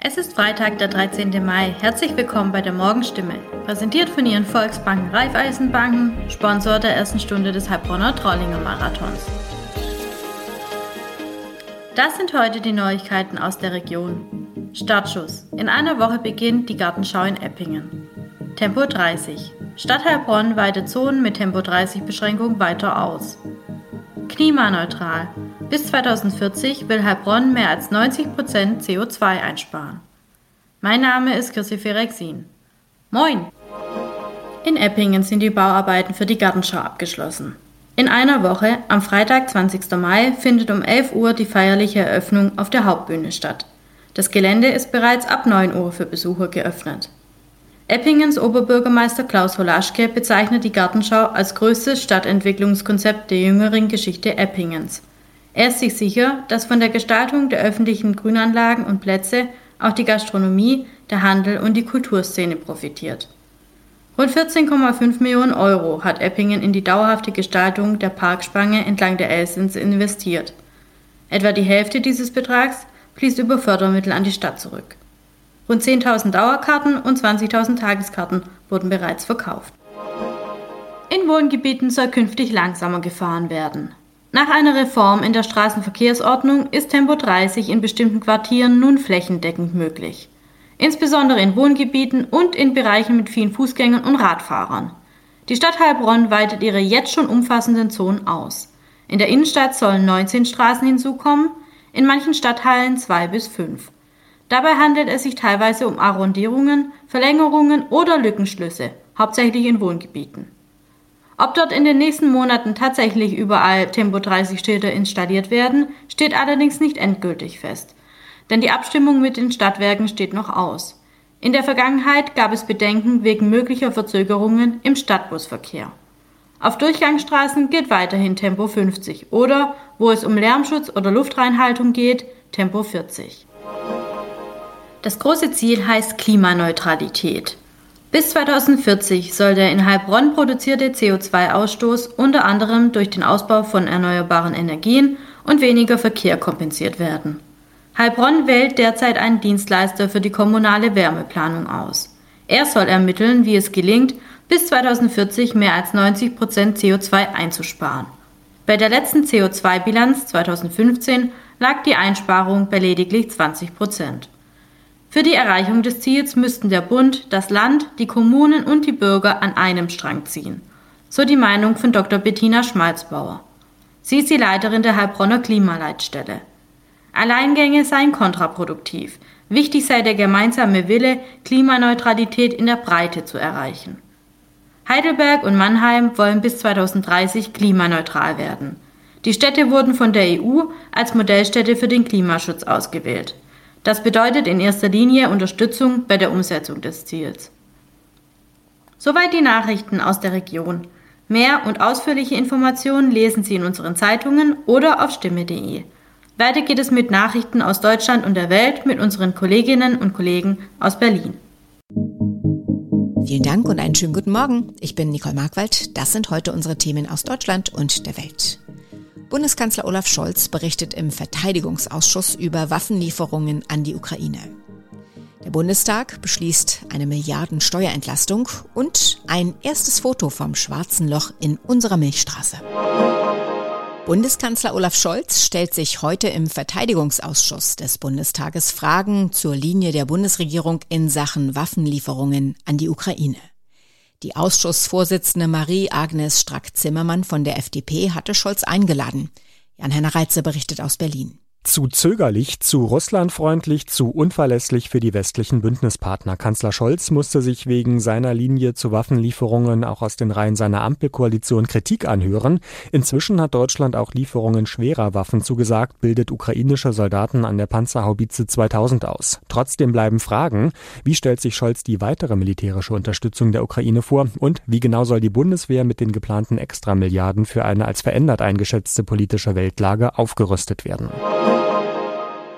Es ist Freitag, der 13. Mai. Herzlich willkommen bei der Morgenstimme. Präsentiert von Ihren Volksbanken Raiffeisenbanken, Sponsor der ersten Stunde des Heilbronner Trollinger Marathons. Das sind heute die Neuigkeiten aus der Region. Startschuss. In einer Woche beginnt die Gartenschau in Eppingen. Tempo 30. Stadt Heilbronn weitet Zonen mit Tempo 30 Beschränkung weiter aus. Klimaneutral. Bis 2040 will Heilbronn mehr als 90% CO2 einsparen. Mein Name ist Chrissy Ferexin. Moin! In Eppingen sind die Bauarbeiten für die Gartenschau abgeschlossen. In einer Woche, am Freitag, 20. Mai, findet um 11 Uhr die feierliche Eröffnung auf der Hauptbühne statt. Das Gelände ist bereits ab 9 Uhr für Besucher geöffnet. Eppingens Oberbürgermeister Klaus Holaschke bezeichnet die Gartenschau als größtes Stadtentwicklungskonzept der jüngeren Geschichte Eppingens. Er ist sich sicher, dass von der Gestaltung der öffentlichen Grünanlagen und Plätze auch die Gastronomie, der Handel und die Kulturszene profitiert. Rund 14,5 Millionen Euro hat Eppingen in die dauerhafte Gestaltung der Parkspange entlang der Elsens investiert. Etwa die Hälfte dieses Betrags fließt über Fördermittel an die Stadt zurück. Rund 10.000 Dauerkarten und 20.000 Tageskarten wurden bereits verkauft. In Wohngebieten soll künftig langsamer gefahren werden. Nach einer Reform in der Straßenverkehrsordnung ist Tempo 30 in bestimmten Quartieren nun flächendeckend möglich. Insbesondere in Wohngebieten und in Bereichen mit vielen Fußgängern und Radfahrern. Die Stadt Heilbronn weitet ihre jetzt schon umfassenden Zonen aus. In der Innenstadt sollen 19 Straßen hinzukommen, in manchen Stadtteilen zwei bis fünf. Dabei handelt es sich teilweise um Arrondierungen, Verlängerungen oder Lückenschlüsse, hauptsächlich in Wohngebieten. Ob dort in den nächsten Monaten tatsächlich überall Tempo 30 Schilder installiert werden, steht allerdings nicht endgültig fest. Denn die Abstimmung mit den Stadtwerken steht noch aus. In der Vergangenheit gab es Bedenken wegen möglicher Verzögerungen im Stadtbusverkehr. Auf Durchgangsstraßen gilt weiterhin Tempo 50 oder, wo es um Lärmschutz oder Luftreinhaltung geht, Tempo 40. Das große Ziel heißt Klimaneutralität. Bis 2040 soll der in Heilbronn produzierte CO2-Ausstoß unter anderem durch den Ausbau von erneuerbaren Energien und weniger Verkehr kompensiert werden. Heilbronn wählt derzeit einen Dienstleister für die kommunale Wärmeplanung aus. Er soll ermitteln, wie es gelingt, bis 2040 mehr als 90 Prozent CO2 einzusparen. Bei der letzten CO2-Bilanz 2015 lag die Einsparung bei lediglich 20 Prozent. Für die Erreichung des Ziels müssten der Bund, das Land, die Kommunen und die Bürger an einem Strang ziehen. So die Meinung von Dr. Bettina Schmalzbauer. Sie ist die Leiterin der Heilbronner Klimaleitstelle. Alleingänge seien kontraproduktiv. Wichtig sei der gemeinsame Wille, Klimaneutralität in der Breite zu erreichen. Heidelberg und Mannheim wollen bis 2030 klimaneutral werden. Die Städte wurden von der EU als Modellstädte für den Klimaschutz ausgewählt. Das bedeutet in erster Linie Unterstützung bei der Umsetzung des Ziels. Soweit die Nachrichten aus der Region. Mehr und ausführliche Informationen lesen Sie in unseren Zeitungen oder auf stimme.de. Weiter geht es mit Nachrichten aus Deutschland und der Welt mit unseren Kolleginnen und Kollegen aus Berlin. Vielen Dank und einen schönen guten Morgen. Ich bin Nicole Markwald. Das sind heute unsere Themen aus Deutschland und der Welt. Bundeskanzler Olaf Scholz berichtet im Verteidigungsausschuss über Waffenlieferungen an die Ukraine. Der Bundestag beschließt eine Milliarden Steuerentlastung und ein erstes Foto vom schwarzen Loch in unserer Milchstraße. Bundeskanzler Olaf Scholz stellt sich heute im Verteidigungsausschuss des Bundestages Fragen zur Linie der Bundesregierung in Sachen Waffenlieferungen an die Ukraine. Die Ausschussvorsitzende Marie-Agnes Strack-Zimmermann von der FDP hatte Scholz eingeladen. Jan-Henner Reitze berichtet aus Berlin. Zu zögerlich, zu russlandfreundlich, zu unverlässlich für die westlichen Bündnispartner. Kanzler Scholz musste sich wegen seiner Linie zu Waffenlieferungen auch aus den Reihen seiner Ampelkoalition Kritik anhören. Inzwischen hat Deutschland auch Lieferungen schwerer Waffen zugesagt, bildet ukrainische Soldaten an der Panzerhaubitze 2000 aus. Trotzdem bleiben Fragen. Wie stellt sich Scholz die weitere militärische Unterstützung der Ukraine vor? Und wie genau soll die Bundeswehr mit den geplanten Extramilliarden für eine als verändert eingeschätzte politische Weltlage aufgerüstet werden?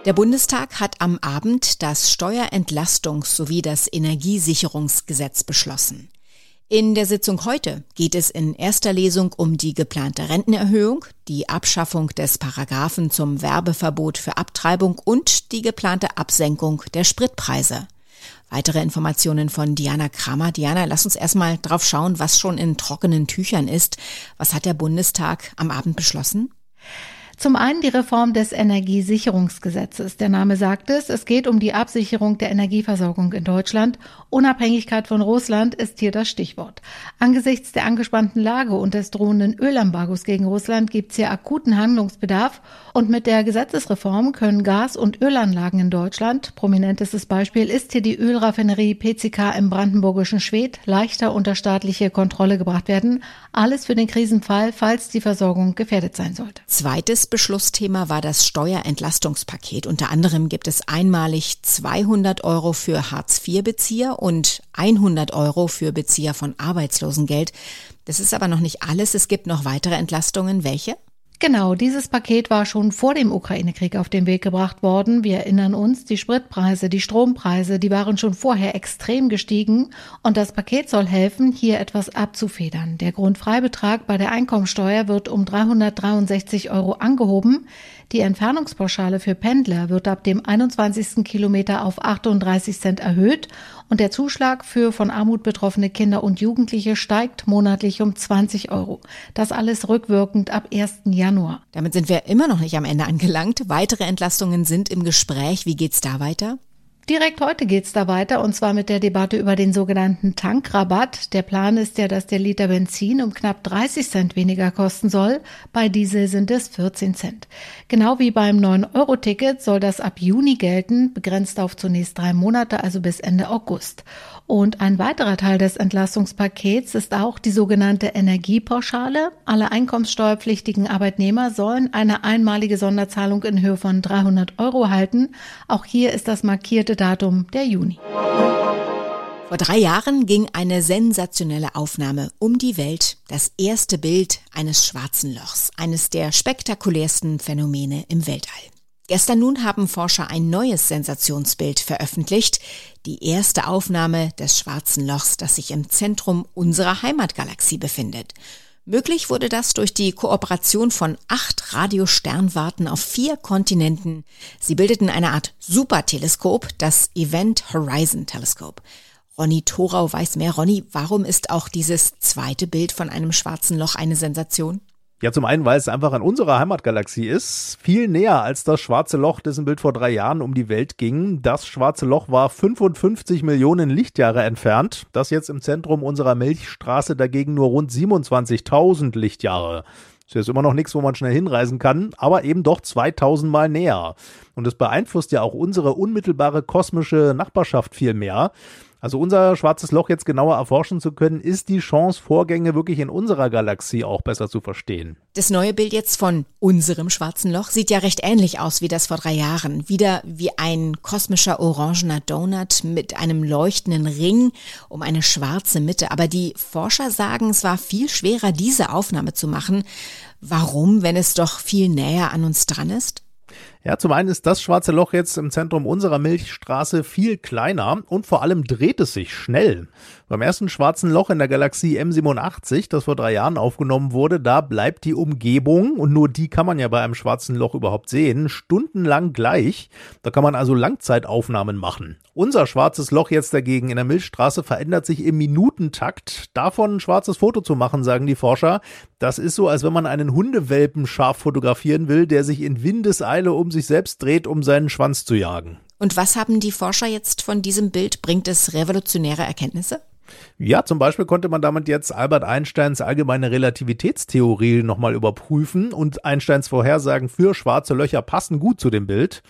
Der Bundestag hat am Abend das Steuerentlastungs- sowie das Energiesicherungsgesetz beschlossen. In der Sitzung heute geht es in erster Lesung um die geplante Rentenerhöhung, die Abschaffung des Paragraphen zum Werbeverbot für Abtreibung und die geplante Absenkung der Spritpreise. Weitere Informationen von Diana Kramer. Diana, lass uns erstmal drauf schauen, was schon in trockenen Tüchern ist. Was hat der Bundestag am Abend beschlossen? Zum einen die Reform des Energiesicherungsgesetzes. Der Name sagt es, es geht um die Absicherung der Energieversorgung in Deutschland. Unabhängigkeit von Russland ist hier das Stichwort. Angesichts der angespannten Lage und des drohenden Ölembargos gegen Russland gibt es hier akuten Handlungsbedarf. Und mit der Gesetzesreform können Gas- und Ölanlagen in Deutschland, prominentestes Beispiel ist hier die Ölraffinerie PCK im brandenburgischen Schwedt, leichter unter staatliche Kontrolle gebracht werden. Alles für den Krisenfall, falls die Versorgung gefährdet sein sollte. Zweites Beschlussthema war das Steuerentlastungspaket. Unter anderem gibt es einmalig 200 Euro für Hartz-IV-Bezieher und 100 Euro für Bezieher von Arbeitslosengeld. Das ist aber noch nicht alles. Es gibt noch weitere Entlastungen. Welche? Genau, dieses Paket war schon vor dem Ukraine-Krieg auf den Weg gebracht worden. Wir erinnern uns, die Spritpreise, die Strompreise, die waren schon vorher extrem gestiegen und das Paket soll helfen, hier etwas abzufedern. Der Grundfreibetrag bei der Einkommensteuer wird um 363 Euro angehoben. Die Entfernungspauschale für Pendler wird ab dem 21. Kilometer auf 38 Cent erhöht und der Zuschlag für von Armut betroffene Kinder und Jugendliche steigt monatlich um 20 Euro. Das alles rückwirkend ab 1. Januar. Damit sind wir immer noch nicht am Ende angelangt. Weitere Entlastungen sind im Gespräch. Wie geht's da weiter? Direkt heute geht's da weiter und zwar mit der Debatte über den sogenannten Tankrabatt. Der Plan ist ja, dass der Liter Benzin um knapp 30 Cent weniger kosten soll. Bei Diesel sind es 14 Cent. Genau wie beim 9-Euro-Ticket soll das ab Juni gelten, begrenzt auf zunächst drei Monate, also bis Ende August. Und ein weiterer Teil des Entlastungspakets ist auch die sogenannte Energiepauschale. Alle einkommenssteuerpflichtigen Arbeitnehmer sollen eine einmalige Sonderzahlung in Höhe von 300 Euro halten. Auch hier ist das markierte Datum der Juni. Vor drei Jahren ging eine sensationelle Aufnahme um die Welt, das erste Bild eines schwarzen Lochs, eines der spektakulärsten Phänomene im Weltall. Gestern nun haben Forscher ein neues Sensationsbild veröffentlicht, die erste Aufnahme des schwarzen Lochs, das sich im Zentrum unserer Heimatgalaxie befindet. Möglich wurde das durch die Kooperation von acht Radiosternwarten auf vier Kontinenten. Sie bildeten eine Art Superteleskop, das Event Horizon Telescope. Ronny Thorau weiß mehr. Ronny, warum ist auch dieses zweite Bild von einem schwarzen Loch eine Sensation? Ja, zum einen, weil es einfach an unserer Heimatgalaxie ist. Viel näher als das schwarze Loch, dessen Bild vor drei Jahren um die Welt ging. Das schwarze Loch war 55 Millionen Lichtjahre entfernt. Das jetzt im Zentrum unserer Milchstraße dagegen nur rund 27.000 Lichtjahre. Das ist jetzt immer noch nichts, wo man schnell hinreisen kann, aber eben doch 2000 Mal näher. Und es beeinflusst ja auch unsere unmittelbare kosmische Nachbarschaft viel mehr. Also unser schwarzes Loch jetzt genauer erforschen zu können, ist die Chance, Vorgänge wirklich in unserer Galaxie auch besser zu verstehen. Das neue Bild jetzt von unserem schwarzen Loch sieht ja recht ähnlich aus wie das vor drei Jahren. Wieder wie ein kosmischer orangener Donut mit einem leuchtenden Ring um eine schwarze Mitte. Aber die Forscher sagen, es war viel schwerer, diese Aufnahme zu machen. Warum, wenn es doch viel näher an uns dran ist? Ja, zum einen ist das schwarze Loch jetzt im Zentrum unserer Milchstraße viel kleiner und vor allem dreht es sich schnell. Beim ersten schwarzen Loch in der Galaxie M87, das vor drei Jahren aufgenommen wurde, da bleibt die Umgebung, und nur die kann man ja bei einem schwarzen Loch überhaupt sehen, stundenlang gleich. Da kann man also Langzeitaufnahmen machen. Unser schwarzes Loch jetzt dagegen in der Milchstraße verändert sich im Minutentakt. Davon ein schwarzes Foto zu machen, sagen die Forscher, das ist so, als wenn man einen Hundewelpen scharf fotografieren will, der sich in Windeseile um sich selbst dreht, um seinen Schwanz zu jagen. Und was haben die Forscher jetzt von diesem Bild? Bringt es revolutionäre Erkenntnisse? Ja, zum Beispiel konnte man damit jetzt Albert Einsteins allgemeine Relativitätstheorie nochmal überprüfen und Einsteins Vorhersagen für schwarze Löcher passen gut zu dem Bild.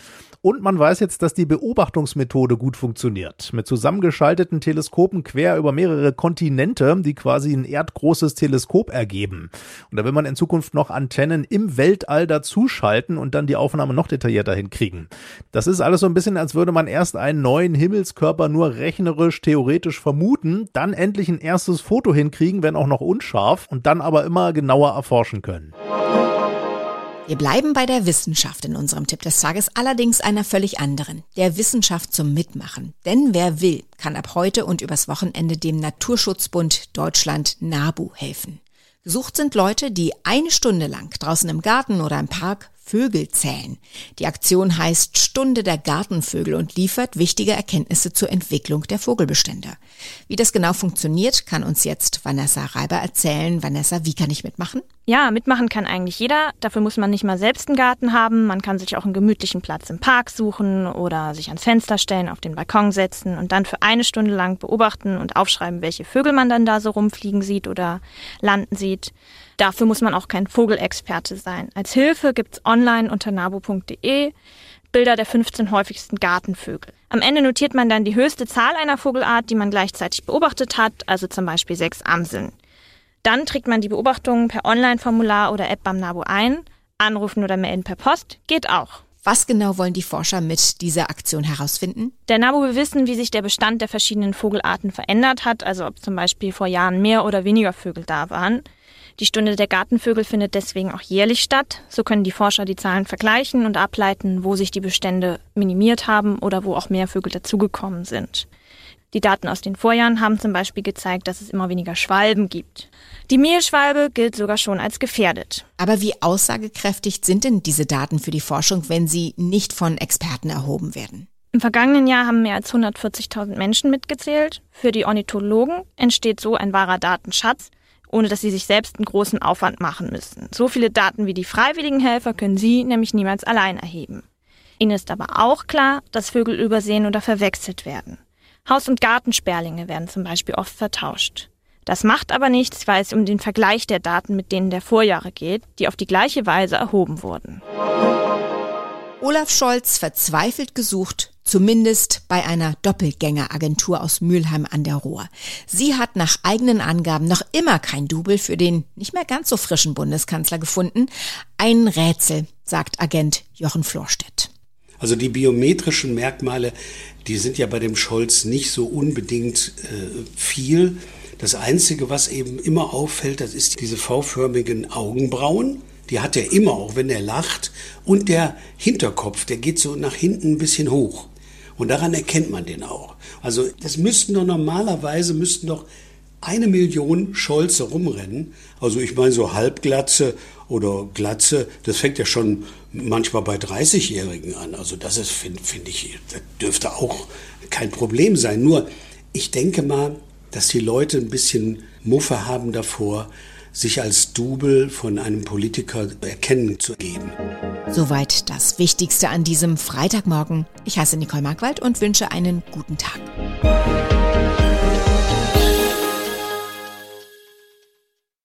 Und man weiß jetzt, dass die Beobachtungsmethode gut funktioniert. Mit zusammengeschalteten Teleskopen quer über mehrere Kontinente, die quasi ein erdgroßes Teleskop ergeben. Und da will man in Zukunft noch Antennen im Weltall dazuschalten und dann die Aufnahme noch detaillierter hinkriegen. Das ist alles so ein bisschen, als würde man erst einen neuen Himmelskörper nur rechnerisch, theoretisch vermuten, dann endlich ein erstes Foto hinkriegen, wenn auch noch unscharf, und dann aber immer genauer erforschen können. Wir bleiben bei der Wissenschaft in unserem Tipp des Tages, allerdings einer völlig anderen, der Wissenschaft zum Mitmachen. Denn wer will, kann ab heute und übers Wochenende dem Naturschutzbund Deutschland NABU helfen. Gesucht sind Leute, die eine Stunde lang draußen im Garten oder im Park Vögel zählen. Die Aktion heißt Stunde der Gartenvögel und liefert wichtige Erkenntnisse zur Entwicklung der Vogelbestände. Wie das genau funktioniert, kann uns jetzt Vanessa Reiber erzählen. Vanessa, wie kann ich mitmachen? Ja, mitmachen kann eigentlich jeder. Dafür muss man nicht mal selbst einen Garten haben. Man kann sich auch einen gemütlichen Platz im Park suchen oder sich ans Fenster stellen, auf den Balkon setzen und dann für eine Stunde lang beobachten und aufschreiben, welche Vögel man dann da so rumfliegen sieht oder landen sieht. Dafür muss man auch kein Vogelexperte sein. Als Hilfe gibt's online unter nabo.de Bilder der 15 häufigsten Gartenvögel. Am Ende notiert man dann die höchste Zahl einer Vogelart, die man gleichzeitig beobachtet hat, also zum Beispiel sechs Amseln. Dann trägt man die Beobachtungen per Online-Formular oder App beim Nabo ein. Anrufen oder melden per Post geht auch. Was genau wollen die Forscher mit dieser Aktion herausfinden? Der NABU will wissen, wie sich der Bestand der verschiedenen Vogelarten verändert hat, also ob zum Beispiel vor Jahren mehr oder weniger Vögel da waren. Die Stunde der Gartenvögel findet deswegen auch jährlich statt. So können die Forscher die Zahlen vergleichen und ableiten, wo sich die Bestände minimiert haben oder wo auch mehr Vögel dazugekommen sind. Die Daten aus den Vorjahren haben zum Beispiel gezeigt, dass es immer weniger Schwalben gibt. Die Mehlschwalbe gilt sogar schon als gefährdet. Aber wie aussagekräftig sind denn diese Daten für die Forschung, wenn sie nicht von Experten erhoben werden? Im vergangenen Jahr haben mehr als 140.000 Menschen mitgezählt. Für die Ornithologen entsteht so ein wahrer Datenschatz, ohne dass sie sich selbst einen großen Aufwand machen müssen. So viele Daten wie die freiwilligen Helfer können sie nämlich niemals allein erheben. Ihnen ist aber auch klar, dass Vögel übersehen oder verwechselt werden. Haus- und Gartensperlinge werden zum Beispiel oft vertauscht. Das macht aber nichts, weil es um den Vergleich der Daten mit denen der Vorjahre geht, die auf die gleiche Weise erhoben wurden. Olaf Scholz verzweifelt gesucht, zumindest bei einer Doppelgängeragentur aus Mülheim an der Ruhr. Sie hat nach eigenen Angaben noch immer kein Double für den nicht mehr ganz so frischen Bundeskanzler gefunden. Ein Rätsel, sagt Agent Jochen Florstedt. Also die biometrischen Merkmale, die sind ja bei dem Scholz nicht so unbedingt äh, viel. Das Einzige, was eben immer auffällt, das ist diese V-förmigen Augenbrauen die hat er immer, auch wenn er lacht. Und der Hinterkopf, der geht so nach hinten ein bisschen hoch. Und daran erkennt man den auch. Also das müssten doch normalerweise, müssten doch eine Million Scholze rumrennen. Also ich meine so Halbglatze oder Glatze, das fängt ja schon manchmal bei 30-Jährigen an. Also das ist, finde find ich, das dürfte auch kein Problem sein. Nur ich denke mal, dass die Leute ein bisschen Muffe haben davor, sich als Double von einem Politiker erkennen zu geben. Soweit das Wichtigste an diesem Freitagmorgen. Ich heiße Nicole Markwald und wünsche einen guten Tag.